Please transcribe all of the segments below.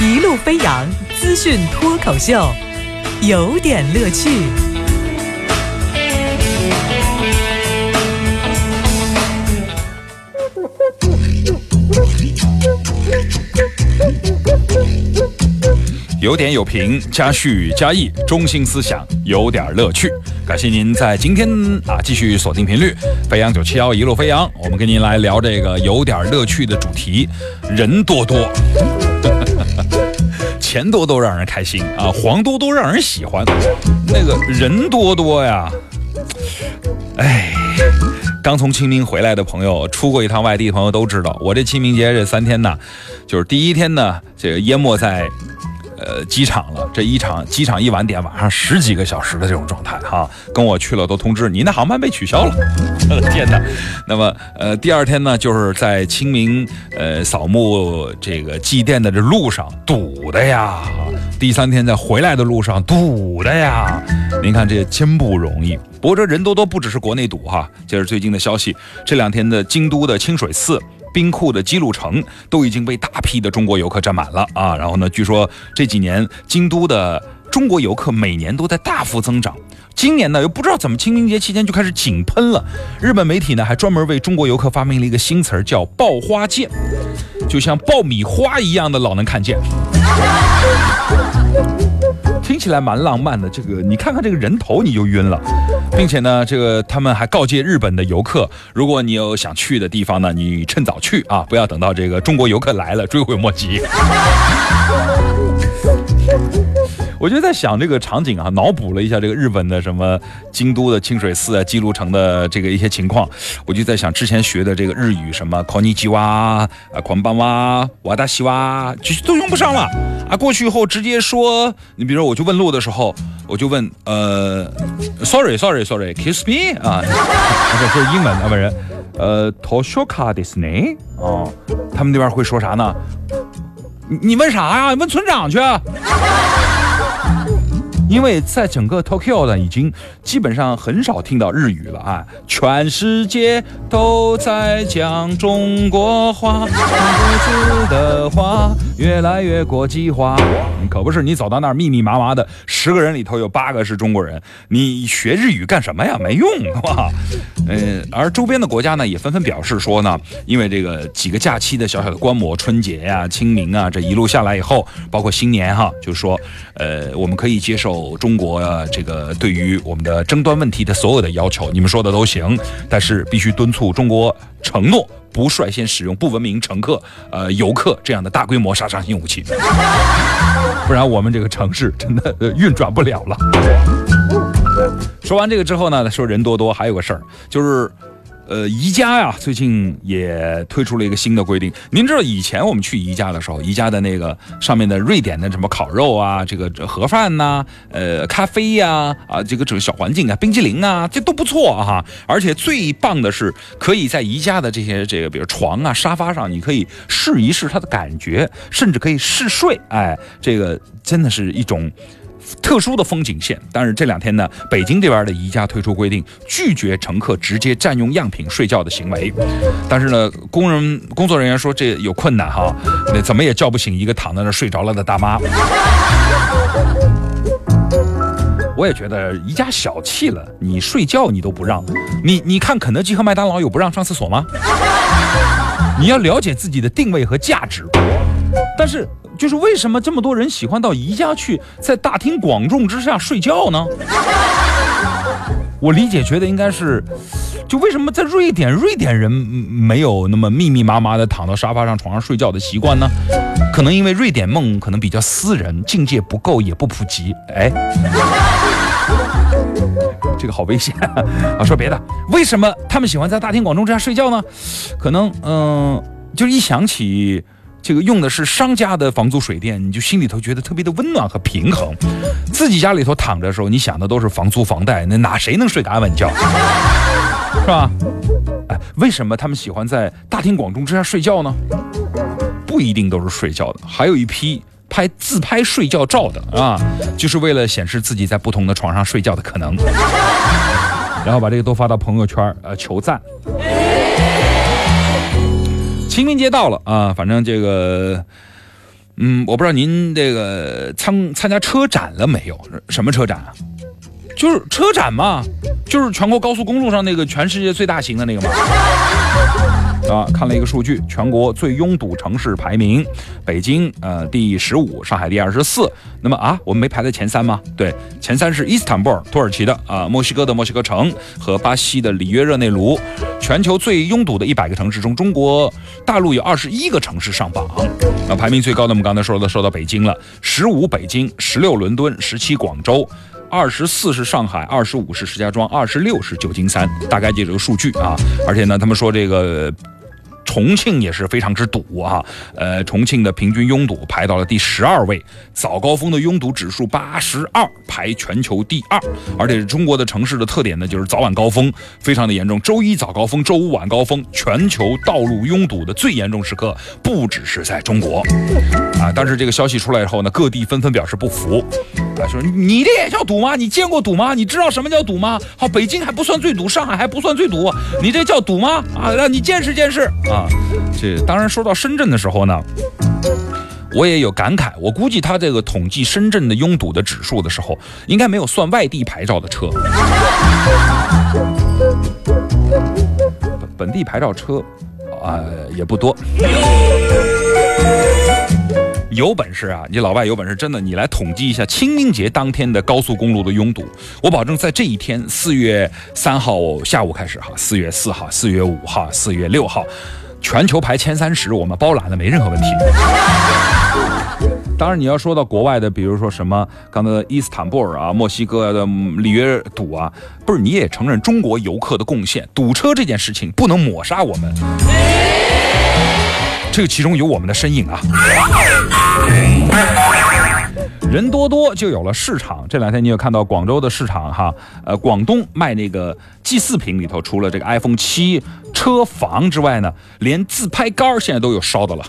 一路飞扬资讯脱口秀，有点乐趣。有点有评，加叙加意，中心思想有点乐趣。感谢您在今天啊继续锁定频率，飞扬九七幺一路飞扬，我们跟您来聊这个有点乐趣的主题，人多多，钱多多让人开心啊，黄多多让人喜欢，那个人多多呀，哎。刚从清明回来的朋友，出过一趟外地的朋友都知道，我这清明节这三天呢，就是第一天呢，这个淹没在。呃，机场了，这一场机场一晚点，晚上十几个小时的这种状态哈，跟我去了都通知，您的航班被取消了。我 的天哪！那么呃，第二天呢，就是在清明呃扫墓这个祭奠的这路上堵的呀，第三天在回来的路上堵的呀，您看这真不容易。不过这人多多不只是国内堵哈，这是最近的消息，这两天的京都的清水寺。冰库的基路城都已经被大批的中国游客占满了啊！然后呢，据说这几年京都的中国游客每年都在大幅增长，今年呢又不知道怎么清明节期间就开始井喷了。日本媒体呢还专门为中国游客发明了一个新词儿，叫“爆花见”，就像爆米花一样的老能看见。听起来蛮浪漫的，这个你看看这个人头你就晕了，并且呢，这个他们还告诫日本的游客，如果你有想去的地方呢，你趁早去啊，不要等到这个中国游客来了追悔莫及。我就在想这个场景啊，脑补了一下这个日本的什么京都的清水寺啊、姬路城的这个一些情况，我就在想之前学的这个日语什么 “konnichiwa” 啊、“宽哇”、“瓦达西哇”，就都用不上了啊。过去以后直接说，你比如说我去问路的时候，我就问呃，“sorry，sorry，sorry，kiss me” 啊，这是英文啊，问人，呃，“toshoka desne” 哦，他们那边会说啥呢？你你问啥呀？问村长去。因为在整个 Tokyo 呢，已经基本上很少听到日语了啊！全世界都在讲中国话，中国的话越来越国际化。可不是，你走到那儿密密麻麻的十个人里头有八个是中国人，你学日语干什么呀？没用，是吧？嗯，而周边的国家呢，也纷纷表示说呢，因为这个几个假期的小小的观摩，春节呀、清明啊，这一路下来以后，包括新年哈，就说，呃，我们可以接受。有中国这个对于我们的争端问题的所有的要求，你们说的都行，但是必须敦促中国承诺不率先使用不文明乘客、呃游客这样的大规模杀伤性武器，不然我们这个城市真的运转不了了。说完这个之后呢，说人多多还有个事儿就是。呃，宜家呀，最近也推出了一个新的规定。您知道以前我们去宜家的时候，宜家的那个上面的瑞典的什么烤肉啊，这个盒饭呐，呃，咖啡呀，啊，这个整个小环境啊，冰激凌 啊，这都不错哈。而且最棒的是，可以在宜家的这些这个，比如床啊、沙发上，你可以试一试它的感觉，甚至可以试睡。哎，这个真的是一种。特殊的风景线，但是这两天呢，北京这边的宜家推出规定，拒绝乘客直接占用样品睡觉的行为。但是呢，工人工作人员说这有困难哈，那怎么也叫不醒一个躺在那睡着了的大妈。我也觉得宜家小气了，你睡觉你都不让，你你看肯德基和麦当劳有不让上厕所吗？你要了解自己的定位和价值。但是。就是为什么这么多人喜欢到宜家去，在大庭广众之下睡觉呢？我理解觉得应该是，就为什么在瑞典，瑞典人没有那么密密麻麻的躺到沙发上、床上睡觉的习惯呢？可能因为瑞典梦可能比较私人，境界不够，也不普及。哎，这个好危险啊！说别的，为什么他们喜欢在大庭广众之下睡觉呢？可能，嗯，就是一想起。这个用的是商家的房租水电，你就心里头觉得特别的温暖和平衡。自己家里头躺着的时候，你想的都是房租房贷，那哪谁能睡个安稳觉，是吧？哎，为什么他们喜欢在大庭广众之下睡觉呢？不一定都是睡觉的，还有一批拍自拍睡觉照的啊，就是为了显示自己在不同的床上睡觉的可能，然后把这个都发到朋友圈呃求赞。清明节到了啊，反正这个，嗯，我不知道您这个参参加车展了没有？什么车展啊？就是车展嘛，就是全国高速公路上那个全世界最大型的那个嘛。啊，看了一个数据，全国最拥堵城市排名，北京呃第十五，上海第二十四。那么啊，我们没排在前三吗？对，前三是伊斯坦布尔，土耳其的啊，墨西哥的墨西哥城和巴西的里约热内卢。全球最拥堵的一百个城市中，中国大陆有二十一个城市上榜。那，排名最高的我们刚才说的说到北京了，十五北京，十六伦敦，十七广州。二十四是上海，二十五是石家庄，二十六是旧金山，大概就这个数据啊。而且呢，他们说这个。重庆也是非常之堵啊，呃，重庆的平均拥堵排到了第十二位，早高峰的拥堵指数八十二，排全球第二。而且中国的城市的特点呢，就是早晚高峰非常的严重，周一早高峰，周五晚高峰，全球道路拥堵的最严重时刻不只是在中国啊。但是这个消息出来以后呢，各地纷纷表示不服。啊，说你这也叫堵吗？你见过堵吗？你知道什么叫堵吗？好，北京还不算最堵，上海还不算最堵，你这叫堵吗？啊，让你见识见识啊！这当然说到深圳的时候呢，我也有感慨。我估计他这个统计深圳的拥堵的指数的时候，应该没有算外地牌照的车，本地牌照车啊也不多。有本事啊！你老外有本事，真的，你来统计一下清明节当天的高速公路的拥堵。我保证，在这一天，四月三号下午开始哈，四月四号、四月五号、四月六号，全球排前三十，我们包揽的没任何问题。当然，你要说到国外的，比如说什么刚才伊斯坦布尔啊、墨西哥的里约堵啊，不是你也承认中国游客的贡献？堵车这件事情不能抹杀我们。这个其中有我们的身影啊！人多多就有了市场。这两天你有看到广州的市场哈？呃，广东卖那个祭祀品里头，除了这个 iPhone 七车房之外呢，连自拍杆现在都有烧的了，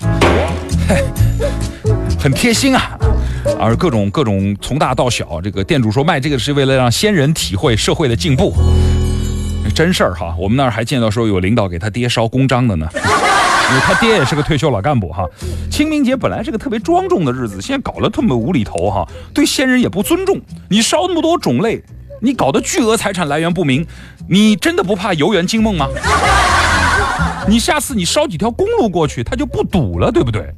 很贴心啊！而各种各种从大到小，这个店主说卖这个是为了让先人体会社会的进步，真事儿哈！我们那儿还见到说有领导给他爹烧公章的呢。他爹也是个退休老干部哈，清明节本来是个特别庄重的日子，现在搞得这么无厘头哈，对先人也不尊重。你烧那么多种类，你搞得巨额财产来源不明，你真的不怕游园惊梦吗？你下次你烧几条公路过去，它就不堵了，对不对？